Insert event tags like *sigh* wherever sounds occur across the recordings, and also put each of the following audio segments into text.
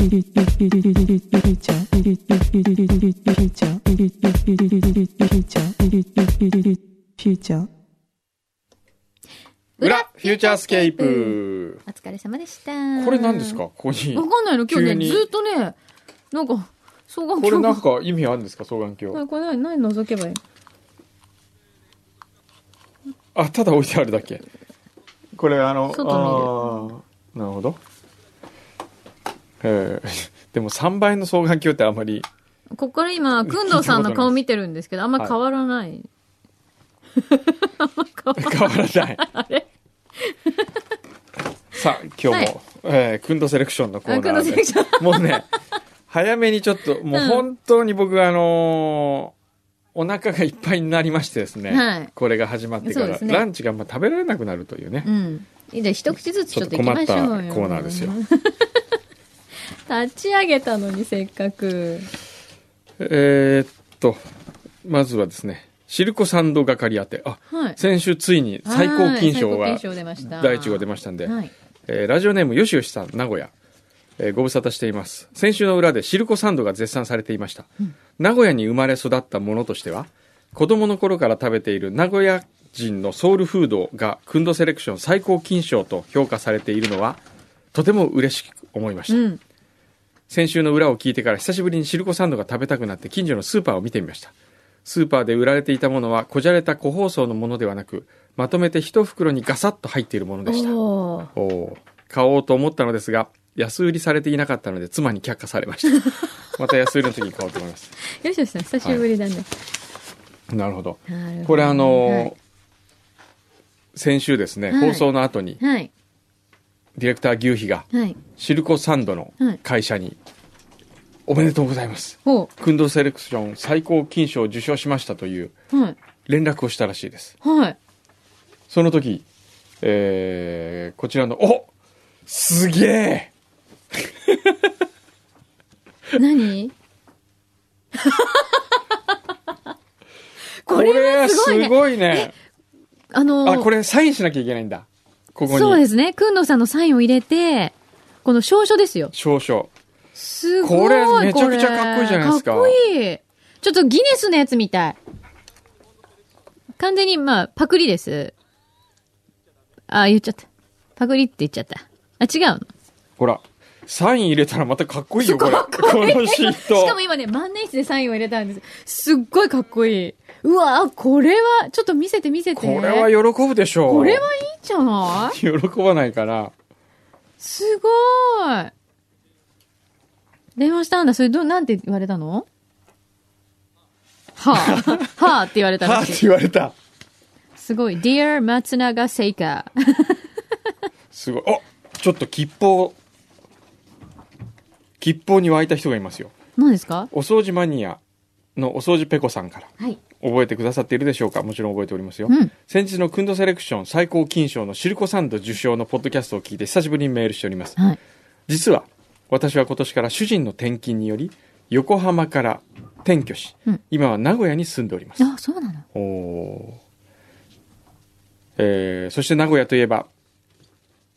裏フューチャースケープ。お疲れ様でした。これ何ですか？ここに。わかんないの今日ね、ずっとね、なんか、双眼鏡。が。これなんか意味あるんですか？双眼鏡。これ何、何覗けばいい？あただ置いてあるだけ。これあの外見るなるほどえー *laughs* でも3倍の双眼鏡ってあんまり。ここから今、くんどうさんの顔見てるんですけど、あんま変わらない。*laughs* 変わらない。あれ？*laughs* さあ今日も、はい。えークンドセレクションのコーあ、くんナーで。もうね早めにちょっともう本当に僕あのーお腹がいっぱいになりましてですね、はい。これが始まってから、ね。ランチがまあ食べられなくなるというね、うん。じゃあ一口ずつちょっと。困ったコーナーですよ立ち上げたのにせっかく。えーっとまずはですねシルコサンド係当てあはい。先週ついに最高金賞が第1号出ましたんで、はい。えーラジオネームよしよしさん名古屋、えーご無沙汰しています先週の裏でシルコサンドが絶賛されていました、名古屋に生まれ育ったものとしては子供の頃から食べている名古屋人のソウルフードがクンドセレクション最高金賞と評価されているのはとても嬉しく思いました、うん。先週の裏を聞いてから久しぶりにシルコサンドが食べたくなって近所のスーパーを見てみました。スーパーで売られていたものはこじゃれた個包装のものではなくまとめて一袋にガサッと入っているものでした。おー。おー。買おうと思ったのですが安売りされていなかったので妻に却下されました。*laughs* また安売りの時に買おうと思います。よしよしさん、久しぶりだね。なるほど。ほどこれあのーはい。先週ですね、はい。放送の後にはい。ディレクター牛皮がはい。シルコサンドの会社におめでとうございますほクンドセレクション最高金賞を受賞しましたという。連絡をしたらしいですはい。その時、えーこちらのおすげえ *laughs* 何？こ *laughs* これすごいね。ごいねあのあこれサインしなきゃいけないんだここにそうですね。くんどうさんのサインを入れて、この証書ですよ。少々すごい。これめちゃくちゃかっこいいじゃないですかかっこいい。ちょっとギネスのやつみたい。完全に、まあ、パクリです。あ、言っちゃった。パクリって言っちゃった。あ、違うの。ほらサイン入れたらまたかっこいいよこれこのシートしかも今ね、万年筆でサインを入れたんです。すっごいかっこいい。うわ、これは、ちょっと見せて見せて。これは喜ぶでしょうこれはいいんじゃない？喜ばないかなすごい。電話したんだ。それど、なんて言われたの？はあ、*laughs* はあって言われたはあってらしい。言われたすごい。Dear 松永聖華。すごいあちょっと吉報吉報に湧いた人がいますよ。何ですか？お掃除マニアのお掃除ペコさんからはい。覚えてくださっているでしょうか？もちろん覚えておりますよ、うん。先日のクンドセレクション最高金賞のシルコサンド受賞のポッドキャストを聞いて久しぶりにメールしております。はい。実は私は今年から主人の転勤により横浜から転居し、うん。今は名古屋に住んでおります。あ、そうなの。おー。えーそして名古屋といえば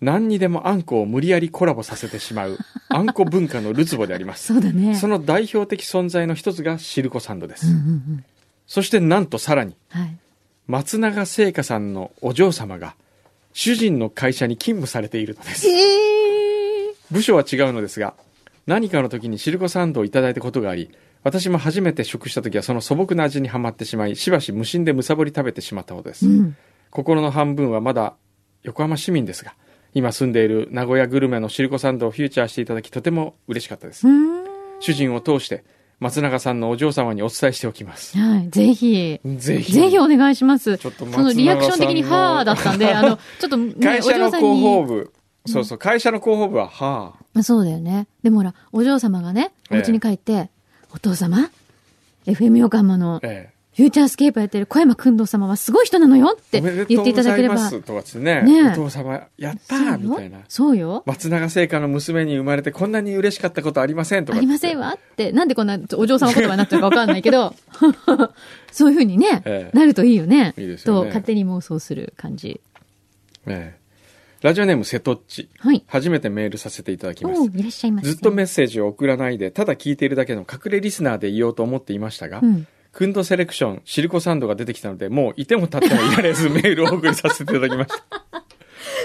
何にでもあんこを無理やりコラボさせてしまう *laughs* あんこ文化のるつぼでありますそうだね。その代表的存在の一つがシルコサンドです、うんうんうん。そしてなんとさらにはい。松永製菓さんのお嬢様が主人の会社に勤務されているのですええ部署は違うのですが何かの時にシルコサンドをいただいたことがあり私も初めて食した時はその素朴な味にはまってしまいしばし無心でむさぼり食べてしまったのです、うん。心の半分はまだ横浜市民ですが今住んでいる名古屋グルメのシルコサンドをフューチャーしていただきとても嬉しかったです、うん。主人を通して松永さんのお嬢様にお伝えしておきますはい。ぜひ。ぜひぜひお願いします。ちょっとそのリアクション的にはーだったんで、あの、ちょっとね、会社の広報に。部、そうそう会社の広報部ははあそうだよね。でもほら、お嬢様がね、お家に帰って、お父様 ?FM 横浜のええフューチャースケープやってる小山くんどう様はすごい人なのよっておめでと言っていうございただければ。ますとかつってねねえお父様やったーみたいなそうよ。松永製菓の娘に生まれてこんなに嬉しかったことありませんとかありませんわって、なんでこんなお嬢様言葉になってるかわかんないけど、*laughs* そういうふうにね、ええなるといいよね。いいですよねと、勝手に妄想する感じ。ええラジオネーム瀬戸っち。はい。初めてメールさせていただきますいらっしゃいませ。ずっとメッセージを送らないで、ただ聞いているだけの隠れリスナーでいようと思っていましたが、うん。クンドセレクション、シルコサンドが出てきたので、もういても立ってもいられずメールをお送りさせていただきました。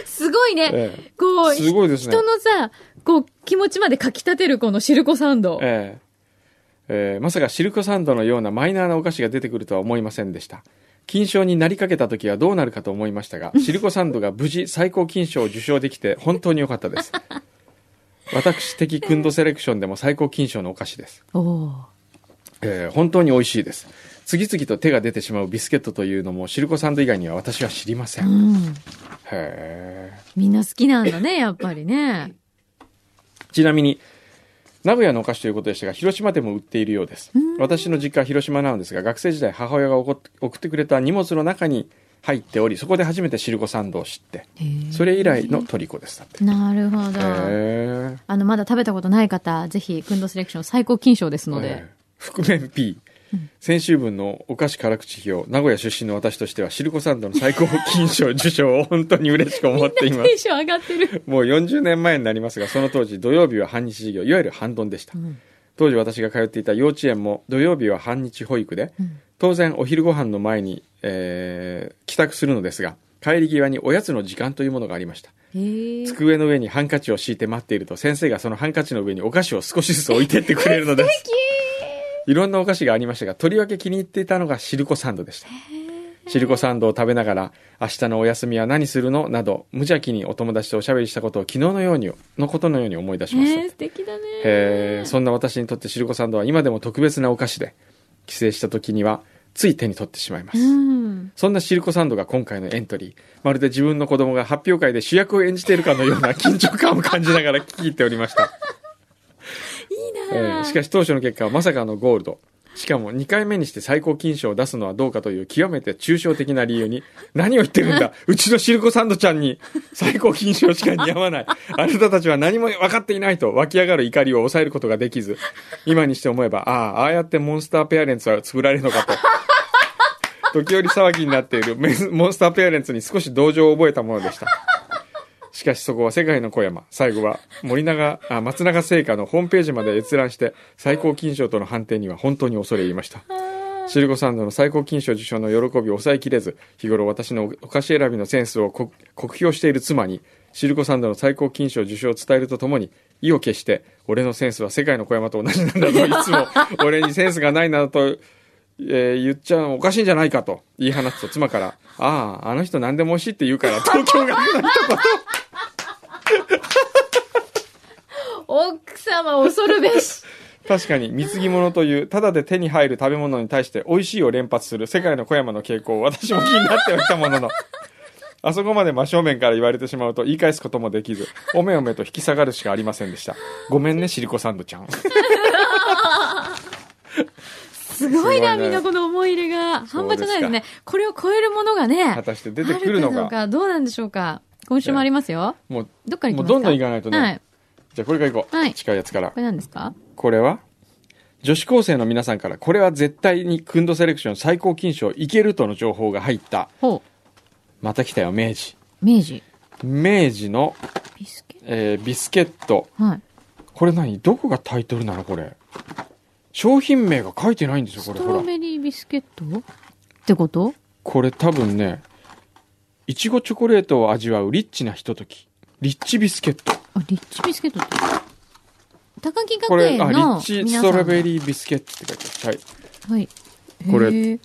すごいね。ええこう、すごいですね人のさ、こう、気持ちまでかき立てるこのシルコサンド。えええーまさかシルコサンドのようなマイナーなお菓子が出てくるとは思いませんでした。金賞になりかけた時はどうなるかと思いましたが、*laughs* シルコサンドが無事最高金賞を受賞できて本当に良かったです。私的クンドセレクションでも最高金賞のお菓子です。おおーえー本当に美味しいです。次々と手が出てしまうビスケットというのもシルコサンド以外には私は知りません。へうん。え。みんな好きなんだね、やっぱりね。ちなみに、名古屋のお菓子ということでしたが、広島でも売っているようです。私の実家は広島なのですが、学生時代母親が送ってくれた荷物の中に入っており、そこで初めてシルコサンドを知って、それ以来の虜です。なるほど。あの、まだ食べたことない方、ぜひ、クンドセレクション最高金賞ですので。ええ覆面 P。先週分のお菓子辛口表、名古屋出身の私としては、シルコサンドの最高金賞受賞を本当に嬉しく思っていますテン。ション上がってる。もう40年前になりますが、その当時土曜日は半日授業、いわゆる半ドンでした。ん当時私が通っていた幼稚園も土曜日は半日保育で、当然お昼ご飯の前に、えー帰宅するのですが、帰り際におやつの時間というものがありました。机の上にハンカチを敷いて待っていると、先生がそのハンカチの上にお菓子を少しずつ置いてってくれるのです。*laughs* いろんなお菓子がありましたが、とりわけ気に入っていたのがシルコサンドでした。シルコサンドを食べながら、明日のお休みは何するの？など、無邪気にお友達とおしゃべりしたことを昨日のように、のことのように思い出しました。えー、素敵だね。へーそんな私にとってシルコサンドは今でも特別なお菓子で、帰省した時には、つい手に取ってしまいます。うん。そんなシルコサンドが今回のエントリー。まるで自分の子供が発表会で主役を演じているかのような緊張感を感じながら聞いておりました。いいえなーしかし当初の結果はまさかのゴールド。しかも2回目にして最高金賞を出すのはどうかという極めて抽象的な理由に、*laughs* 何を言ってるんだ？*laughs* うちのシルコサンドちゃんに最高金賞しか似合わない。あなたたちは何も分かっていないと湧き上がる怒りを抑えることができず、今にして思えば、ああ、ああやってモンスターペアレンツは作られるのかと。*laughs* 時折騒ぎになっているモンスターペアレンツに少し同情を覚えたものでした。しかしそこは世界の小山。最後は森永、あ松永製菓のホームページまで閲覧して、最高金賞との判定には本当に恐れ入りました。シルコサンドの最高金賞受賞の喜びを抑えきれず、日頃私のお菓子選びのセンスをこ酷評している妻に、シルコサンドの最高金賞受賞を伝えるとともに、意を決して、俺のセンスは世界の小山と同じなんだと、いつも *laughs* 俺にセンスがないなどと、えー言っちゃうのおかしいんじゃないかと言い放つと妻から、ああ、あの人何でも美味しいって言うから、東京学の一言。奥様恐るべし。*laughs* 確かに貢ぎ物というただで手に入る食べ物に対して美味しいを連発する世界の小山の傾向を私も気になってはいたものの *laughs* あそこまで真正面から言われてしまうと言い返すこともできずおめおめと引き下がるしかありませんでしたごめんねシリコサンドちゃんすごいな、みんなこの思い入れが。半端じゃないですね。これを超えるものがね。果たして出てくるのあかどうがかどうなんでしょうか。今週もありますよ。もうどっから行きますか？もうどんどん行かないとね、はい。じゃあこれから行こう、はい近いやつからこれ何ですか？これは？女子高生の皆さんからこれは絶対にクンドセレクション最高金賞いけるとの情報が入ったほまた来たよ明治う。明治？明治の、ビスケえービスケットはい。これ何？どこがタイトルなのこれ？商品名が書いてないんですよ、こスれ。ほら。トロベリービスケット？ってこと？これ多分ね、いちごチョコレートを味わうリッチなひととき。リッチビスケット。あ、リッチビスケットって。高木これ、学園あ、リッのチ皆さん。ストロベリービスケットって書いて。はい。はい。これへー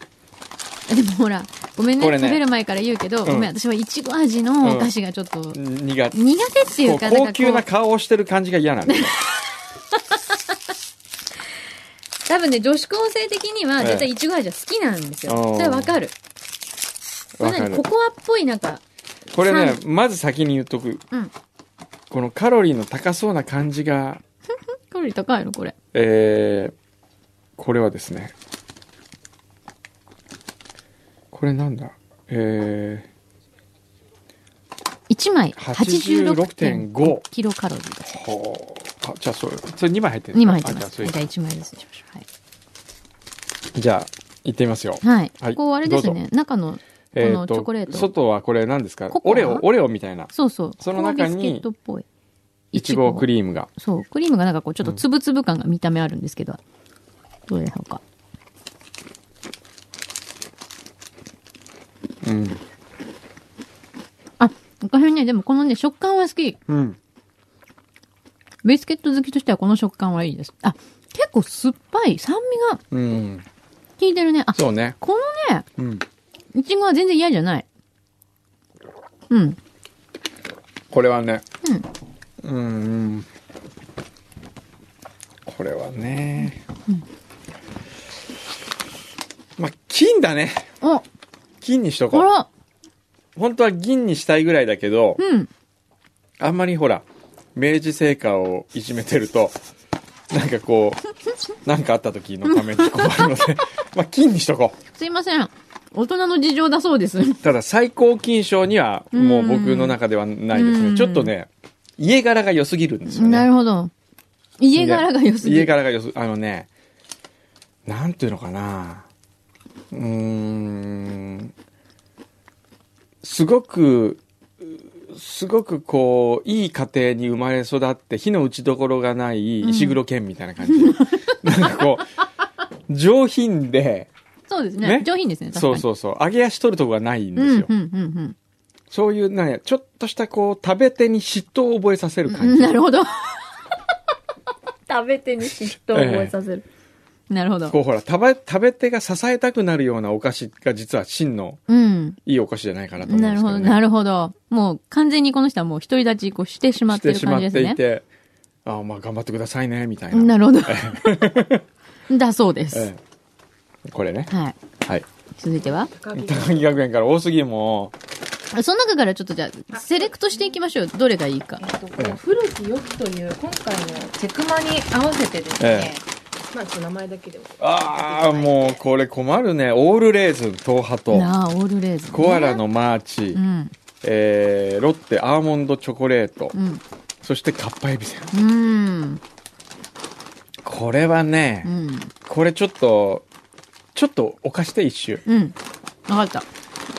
でもほら、ごめんねこれね食べる前から言うけど、うんごめん、私はいちご味のお菓子がちょっと、苦手。苦手っていうか、こうかこう高級な顔をしてる感じが嫌なんだよ。*laughs* 多分ね、女子高生的にはええ絶対いちご味は好きなんですよ。おーそれわかる。これわかる何コ。コアっぽいなんか、これね、まず先に言っとく。うん。このカロリーの高そうな感じが、*laughs* カロリー高いのこれ。えー、これはですね、これなんだ？え1枚86.5 86.5キロカロリーだー、ほう。あ、じゃあそれ、それ2枚入ってる2枚入ってます。あじゃあそれじゃあ1枚ずつにしましょう。はい。じゃあ、行ってみますよ。はい。はいここあれですね。中のえっ、のチョコレート外はこれ何ですか？オレオ、オレオみたいな。そうそう。その中にココアビスケットっぽい。いちごクリームが。そう。クリームがなんかこう、ちょっとつぶつぶ感が見た目あるんですけど。どうでしょうか？うん。あ、私ね、でもこのね、食感は好き。うん。ビスケット好きとしてはこの食感はいいです。あ、結構酸っぱい。酸味がうん。効いてるね。あ、そうね。このね、うん。いちごは全然嫌じゃない。うん。これはね。うん。うん。これはね。まあ、金だね。お、金にしとこう。あら、本当は銀にしたいぐらいだけど、うん。あんまりほら、明治製菓をいじめてると、なんかこう、*laughs* なんかあった時のために困るので、*laughs* まあ、金にしとこう。すいません。大人の事情だそうです。ただ最高金賞にはもう僕の中ではないですうんね。ちょっとね、家柄が良すぎるんですよね。なるほど。家柄が良すぎ家る。柄が良す、あのね、なんていうのかな。うーん、すごく、すごくこう、いい家庭に生まれ育って火の打ちどころがない石黒剣みたいな感じ。*laughs* なんかこう、上品で、そうですねね上品ですね。そうそうそう、揚げ足取るとこがないんですよ。うん、うん、うん、そういう、なんや、ちょっとしたこう、食べ手に嫉妬を覚えさせるうん。感じ。なるほど。*laughs* 食べ手に嫉妬を覚えさせる。なるほど。こうほら、食べ、食べ手が支えたくなるようなお菓子が実は真のうん。いいお菓子じゃないかなと思うんですけど、なるほど、ね。なるほど。もう完全にこの人はもう独り立ちこうしてしまっるしててしまっ感じですね。ていて、ああ、まあ頑張ってくださいね、みたいな。なるほど。*laughs* だそうです。ええこれね。はい。はい。続いては？高木学園から多すぎもその中からちょっとじゃあ、セレクトしていきましょう。どれがいいか。この古き良きという今回のチェクマに合わせてですね、まあちょっと名前だけでもああ、もうこれ困るね。オールレーズン、東ハト、なあ、オールレーズン、ね。コアラのマーチ、うん。えー、ロッテアーモンドチョコレート、うん。そしてカッパエビせん。うん。これはね、うん。これちょっと、ちょっとお貸して一周。うん。わかった。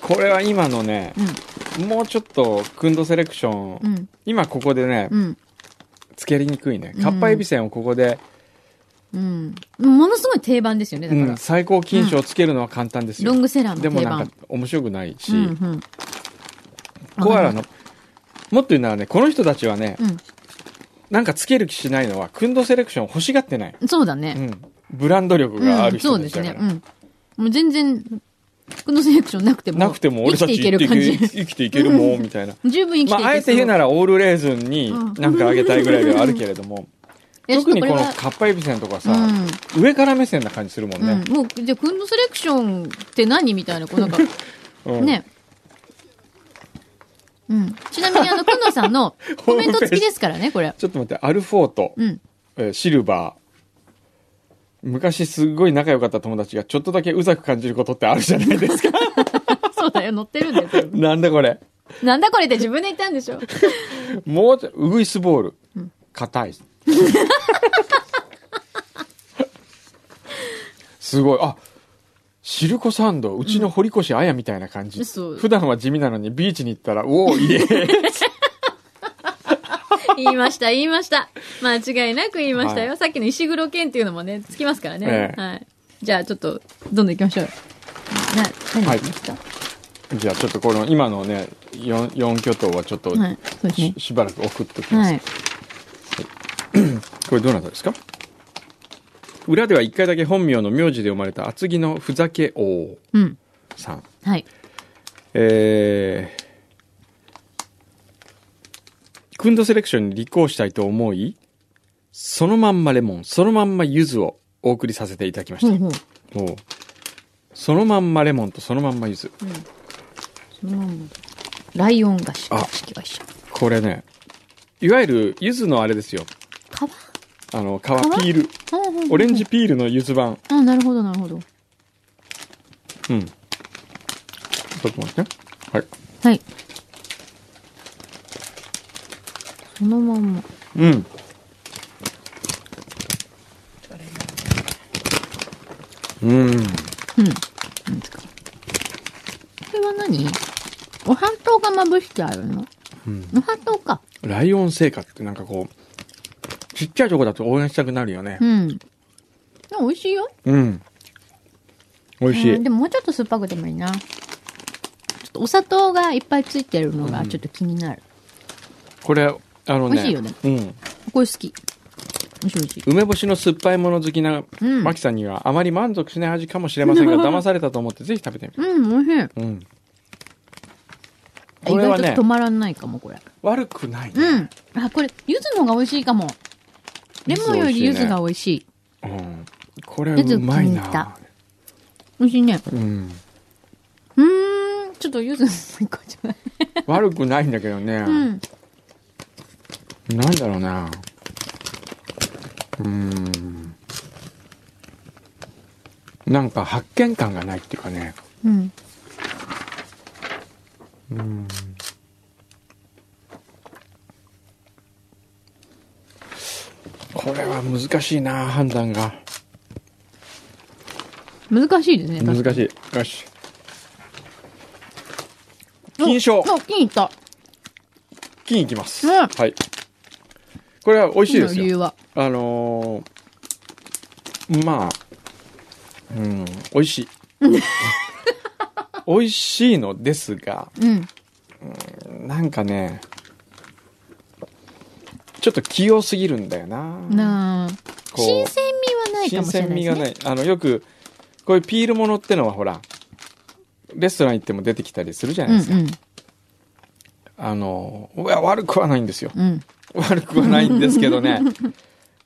これは今のね、もうちょっと、クンドセレクション、うん。今ここでね、うん。つけりにくいね。うんカッパエビせんをここで、うん。ものすごい定番ですよね、だから。うん最高金賞をつけるのは簡単ですよ。ロングセラーの定番。でもなんか面白くないし、うんうん。コアラの、もっと言うならね、この人たちはね、うん。なんかつける気しないのは、クンドセレクション欲しがってない。そうだね。うん。ブランド力があるそうですね。人たちだから。うん。もう全然、服のセレクションなくても。なくても俺たち生きていける感じ。生きていけるもん、*laughs* みたいな。十分生きていけまあ、あえて言うなら、らオールレーズンにうんなんかあげたいぐらいではあるけれども、特にこのちょっとカッパエビせんとかさ、う上から目線な感じするもんん。ね。うん。もう、じゃあ、クンドセレクションって何みたいな、こうなんか、*laughs* うんね。うん。ちなみに、あの、くんのさんのコメント付きですからね、これ。*laughs* ちょっと待って、アルフォート、うん。えーシルバー。昔すっごい仲良かった友達がちょっとだけうざく感じることってあるじゃないですか。*laughs* そうだよ、載ってるんだよ、全部なんだこれ。なんだこれって自分で言ったんでしょ？もうちょ、ウグイスボール。硬い。すごい。あ、シルコサンド、うちの堀越綾みたいな感じ。そう普段は地味なのにビーチに行ったら、おお、いえ。*laughs* *laughs* 言いました、言いました。間違いなく言いましたよ。はさっきの石黒剣っていうのもね、つきますからね。ええはい。じゃあ、ちょっと、どんどん行きましょう。な、何はい行きました？じゃあちょっとこの今のね、4, 四巨頭はちょっと、はい。そうですねし。しばらく送っときます。はい。これどなたですか？裏では一回だけ本名の名字で生まれた厚木のふざけ王うん。さん。はい。えー、クンドセレクションに立候補したいと思い、そのまんまレモン、そのまんま柚子をお送りさせていただきました。ほうほう。もうそのまんまレモンとそのまんま柚子。そのまんまライオン菓子。あ。これね、いわゆる柚子のあれですよ。皮？あの、皮ピール。オレンジ。ピールの柚子版。あ、なるほど、なるほど。うん。ちょっと待ってね。はい。はい。そのまんま。うん。うん。うん。なんですかこれは何？何おはとうがまぶしてあるの？うん。おはとうか。ライオン製菓ってなんかこう、ちっちゃいとこだと応援したくなるよねう。ん。美味しいよ。うん。美味しい。うんでももうちょっと酸っぱくてもいいな。ちょっとお砂糖がいっぱいついてるのがちょっと気になる。これ、あのね。美味しいよねうん。これ好き。美味しい美味しい。梅干しの酸っぱいもの好きな、うんマキさんにはあまり満足しない味かもしれませんが、*laughs* 騙されたと思ってぜひ食べてみて。うん、美味しい。うん。意これはね止、まらないかも、これ。悪くない、ね。うん。あ、これ、柚子の方が美味しいかも。レモンより柚子が美味しい。うん。これうまいな。美味しいね。うん。うーん。ちょっと柚子もう一個じゃない。悪くないんだけどね。うん。なんだろうな。うーん。なんか発見感がないっていうかね。うん。うん。これは難しいな、判断が。難しいですね。難しい。よし。金賞お、金いった。金いきます。うんはい。これは美味しいですよ。理由は。あのーまあ、うん、美味しい。*laughs* 美味しいのですが、うん。なんかね、ちょっと器用すぎるんだよな。な新鮮味はないか新もしれないね。鮮味がない。あの、よく、こういうピールものってのはほら、レストラン行っても出てきたりするじゃないですか。うんあの、いや悪くはないんですよ。うん。うん。悪くはないんですけどね、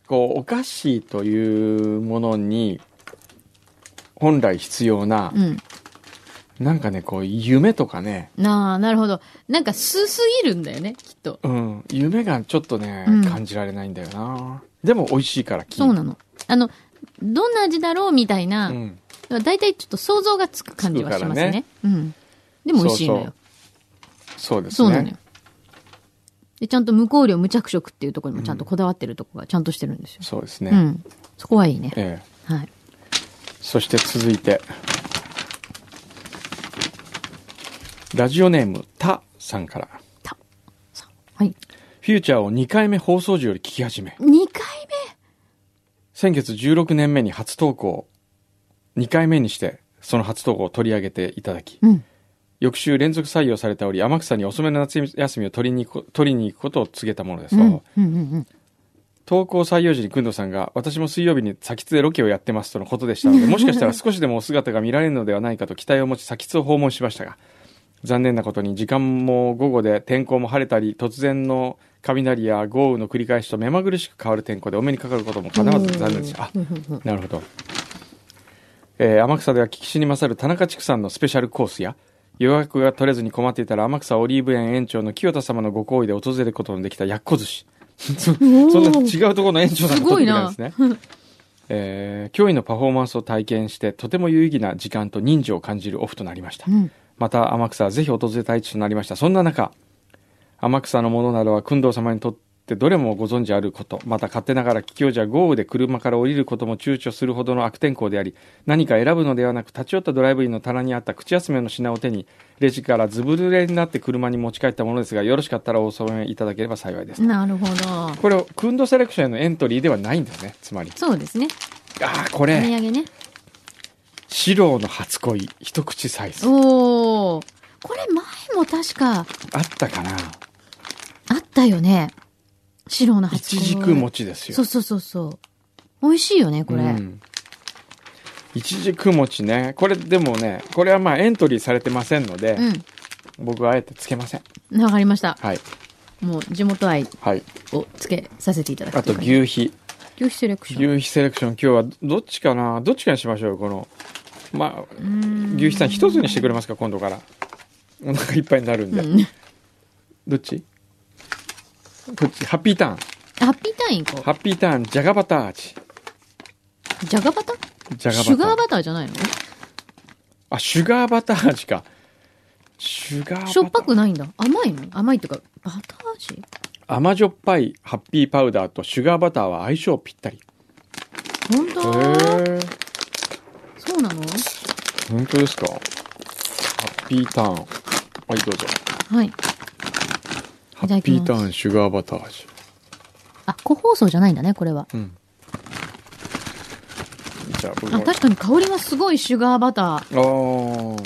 こう、お菓子というものに、本来必要な、うん。なんかね、こう、夢とかね、なあ、なるほど。なんか、すすぎるんだよね、きっと。うん、夢がちょっとね、うん感じられないんだよな。でも美味しいから、そうなの。あの、どんな味だろうみたいな、うん。だいたいちょっと想像がつく感じはしますね。ねうん。でも美味しいのよ。そうそうですね。そうなのよ。で、ちゃんと無香料無着色っていうところにもちゃんとこだわってるところがちゃんとしてるんですよ。そうですね。うん。そこはいいね。ええ。はい。そして続いて、ラジオネーム、たさんから。はい。フューチャーを2回目放送時より聞き始め、2回先月16年目に初投稿、2回目にして、その初投稿を取り上げていただき、目うん。翌週連続採用されており、天草に遅めの夏休みを取りに行く取りに行くことを告げたものです。うん。うんうんうん。投稿採用時に工藤さんが、私も水曜日に先津でロケをやってますとのことでしたので、*laughs* もしかしたら少しでもお姿が見られるのではないかと期待を持ち先津を訪問しましたが、残念なことに時間も午後で天候も晴れたり、突然の雷や豪雨の繰り返しと目まぐるしく変わる天候でお目にかかることも必ず残念でした。あ、なるほど。えー天草では聞きしに勝る田中畜産のスペシャルコースや、予約が取れずに困っていたら天草オリーブ園園長の清田様のご好意で訪れることのできたやっこ寿司。*laughs* そそんな違うところの園長さんが取ってくれるんですね。*laughs* えー驚異のパフォーマンスを体験して、とても有意義な時間と人情を感じるオフとなりました。うん。また天草はぜひ訪れたい地となりました。そんな中、天草のものなどは工藤様にとってどれもご存知あること、また勝手ながら桔梗じゃ豪雨で車から降りることも躊躇するほどの悪天候であり、何か選ぶのではなく立ち寄ったドライブインの棚にあった口休めの品を手に、レジからずぶ濡れになって車に持ち帰ったものですが、よろしかったらお添えいただければ幸いです。なるほど。これ、クンドセレクションへのエントリーではないんですね、つまり。そうですね。ああ、こお土れ、産ね。四郎の初恋、一口サイズ。おー。これ前も確かあったかなあったよね。白の初恋。いちじく餅ですよ。そうそうそうそう。美味しいよね、これ。うんいちじく餅ね。これでもね、これはまあエントリーされてませんので、僕はあえてつけません。うん。わかりました。はい。もう地元愛はい。をつけさせていただくあとという牛皮。牛皮セレクション。牛皮セレクション今日はどっちかな？どっちかにしましょうよ、この。まあ、牛皮さん一つにしてくれますか、今度から。お腹いっぱいになるんで。うんどっち、ハッピーターン。ハッピーターン行こハッピーターン、じゃがバター味。う。じゃがバタ？じゃがバター。シュガーバターじゃないの？あ、シュガーバター味か。シュガー。しょっぱくないんだ。甘いの？甘いっていうか、バター味？甘じょっぱいハッピーパウダーとシュガーバターは相性ぴったり。へ本当？え。そうなの？本当ですか？ハッピーターン。はい、どうぞ。はい。ハッピーターンシュガーバター味。あ、個包装じゃないんだね、これは。うん。じゃあ、僕あ、も。確かに香りがすごいシュガーバターあー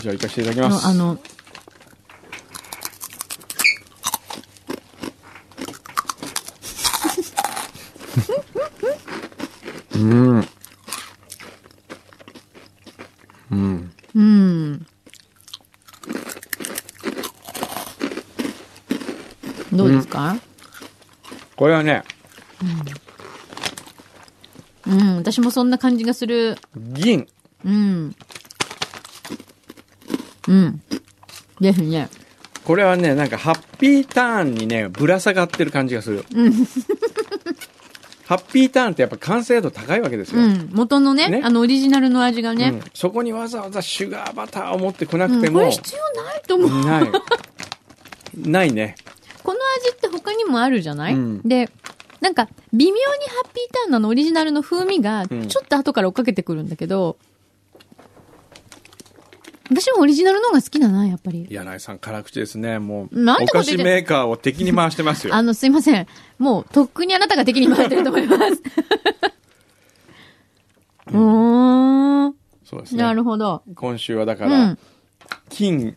じゃあ、行かせていただきます。の、あの、うん。うん。うん。どうですかこれはね、うん、私もそんな感じがする。銀。うん。うん。ですね。これはね、なんか、ハッピーターンにね、ぶら下がってる感じがする。*laughs* ハッピーターンってやっぱ完成度高いわけですよ。うん。元のね、ねあのオリジナルの味がね。うんそこにわざわざシュガーバターを持ってこなうんくても、これ必要ないと思う。ない。ないね。他にもあるじゃない、うんで、なんか、微妙にハッピーターンのあのオリジナルの風味が、ちょんっと後から追っかけてくるんだけど、私もオリジナルの方が好きだな、やっぱり。柳井さん、辛口ですね。もう、なんお菓てこと言って子メーカーを敵に回してますよ。あの、すいません。もう、とっくにあなたが敵に回ってると思います。*laughs* うーん。そうですね。なるほど。今週はだかうら、ん。金、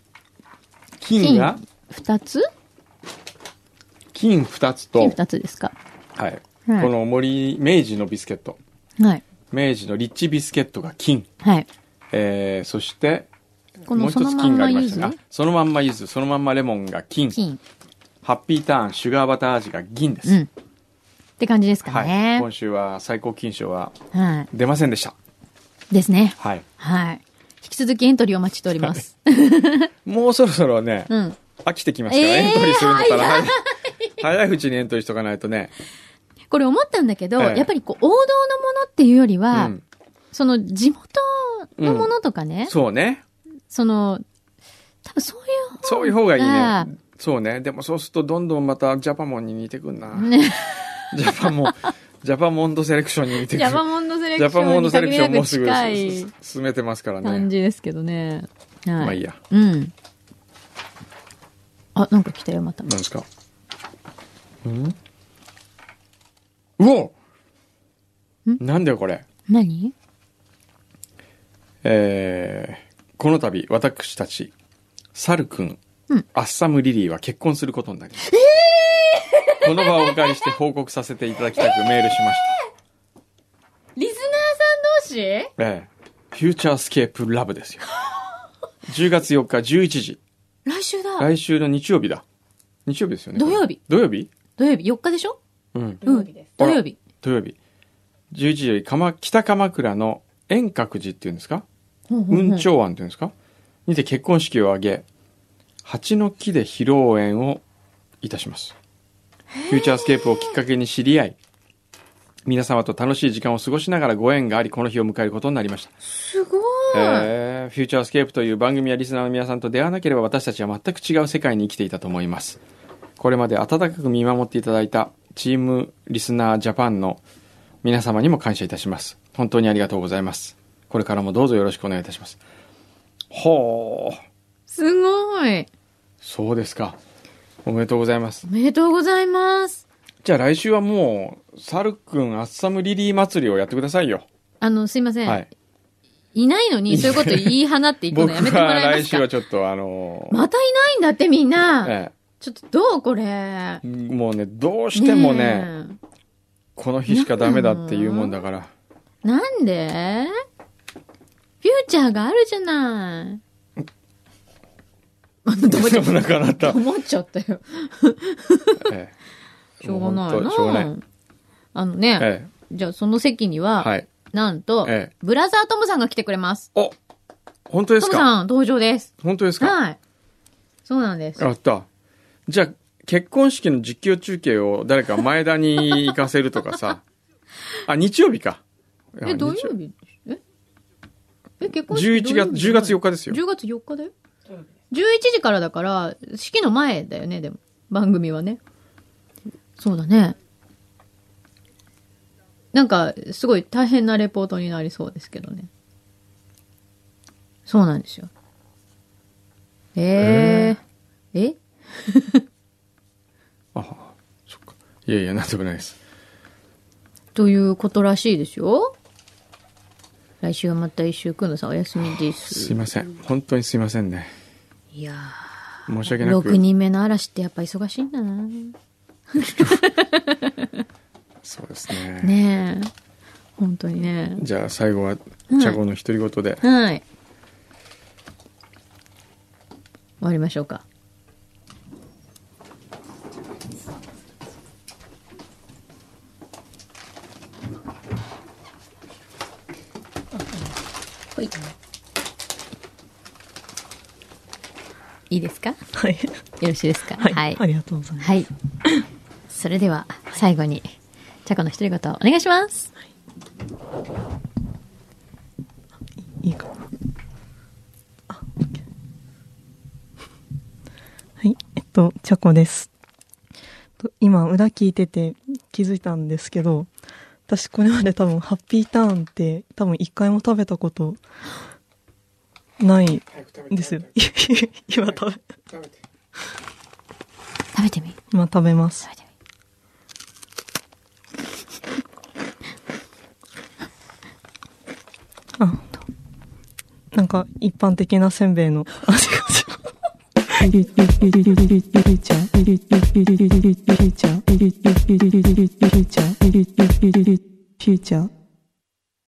金が、二つ？金二つと金、二つですか？はい。はいこの森、明治のビスケット。はい。明治のリッチビスケットが金。はい。えー、そして、このもう一つ金がありましたね。そのまんま柚あそのまんま柚子、そのまんまレモンが金。金。ハッピーターン、シュガーバター味が銀です。うん。って感じですかはい。ね。今週は最高金賞ははい。出ませんでした。ですね。はい。はい。引き続きエントリーをお待ちしております。もうそろそろね、うん。飽きてきますから、えーエントリーするんだったら、早い *laughs* 早いうちにエントリーしとかないとね。これ思ったんだけど、ええやっぱりこう、王道のものっていうよりは、うんその地元のものとかね、そうね。その、多分そういう方そういう方がいいがね。そうね。でもそうするとどんどんまたジャパモンに似てくんな。ね、*laughs* ジャパモン、ジャパモンドセレクションに似てくる。ジャパモンドセレジャパモンクションにドセレクションもうすぐ近い進めてますから感ね。じですけどね。はい。まあいいや。うん。あ、なんか来たよ、また。なんですか？うん？うおなんだよこれ。何？えー、この度私たち、サルくん、うんアッサムリリーは結婚することになりました。この場をお借りして報告させていただきたくメールしました。リスナーさん同士？ええフューチャースケープラブですよ。10月4日11時。*laughs* 来週だ。来週の日曜日だ。日曜日ですよね。土曜日。土曜日？土曜日、4日でしょ？うん。土曜日です。土曜日。土曜日。11時より鎌北鎌倉の円覚寺っていうんですか？雲頂庵っていうんですか？にて結婚式を挙げ、鉢の木で披露宴をいたします。フューチャースケープをきっかけに知り合い、皆様と楽しい時間を過ごしながらご縁があり、この日を迎えることになりました。すごい。えーフューチャースケープという番組やリスナーの皆さんと出会わなければ私たちは全く違う世界に生きていたと思います。これまで温かく見守っていただいたチームリスナージャパンの皆様にも感謝いたします。本当にありがとうございます。これからもどうぞよろしくお願いいたします。ほう、すごい。そうですか。おめでとうございますお。めでとうございます。じゃあ来週はもう、サルくんアッサムリリー祭りをやってくださいよ。あの、すいません。はい。いないのに、そういうこと言い放っていくの僕やめてもらえますか？はちょっとあのーまたいないんだってみんな。えちょっとどうこれ？えもうね、どうしてもねえこの日しかダメだっていうもんだから。なんで？フューチャーがあるじゃない。あの、どうしてもなくなった。思っちゃったよ。*laughs* ええしょうがないもう本当しょうがないな。あのね、えじゃあその席にえは、はい。なんと、ええブラザートムさんが来てくれます。お本当でトすか？ムさん登場です。本当ですか？はい。そうなんです。やった。じゃあ、結婚式の実況中継を誰か前田に行かせるとかさ。あ、日曜日か。え、土日曜日？え？え、結婚式11月、10月4日。日ですよ。10月4日だよ。11時からだから、式の前だよね、でも。番組はね。そうだね。なんか、すごい大変なレポートになりそうですけどね。そうなんですよ。へえ。え？*laughs* あそっか。いやいや、なんでもないです。ということらしいですよ。来週はまた一週、くんのさんお休みです。すいません。本当にすいませんね。いや申し訳ー、なく。6人目の嵐ってやっぱ忙しいんだな。そうですね。ねえ。本当にね。じゃあ最後は、はい茶子の独り言で。はい。終わりましょうか。ほい。いいですか？よはい。ろしいですか？はい。ありがとうございます。はい。それでは、最後に、チャコの独り言お願いします。いいかな。あ、OK はい。えっと、チャコです。と今、裏聞いてて気づいたんですけど、私これまで多分ハッピーターンって多分一回も食べたことないんですよ。今食べ、食べてみ。今食べます。食。べてみ。あ、なんか一般的なせんべいの。味がします。フューチャー、フューチャー、フューチャー、フューチャー、フューチャー、フューチャー、フューチャー、フューチャー、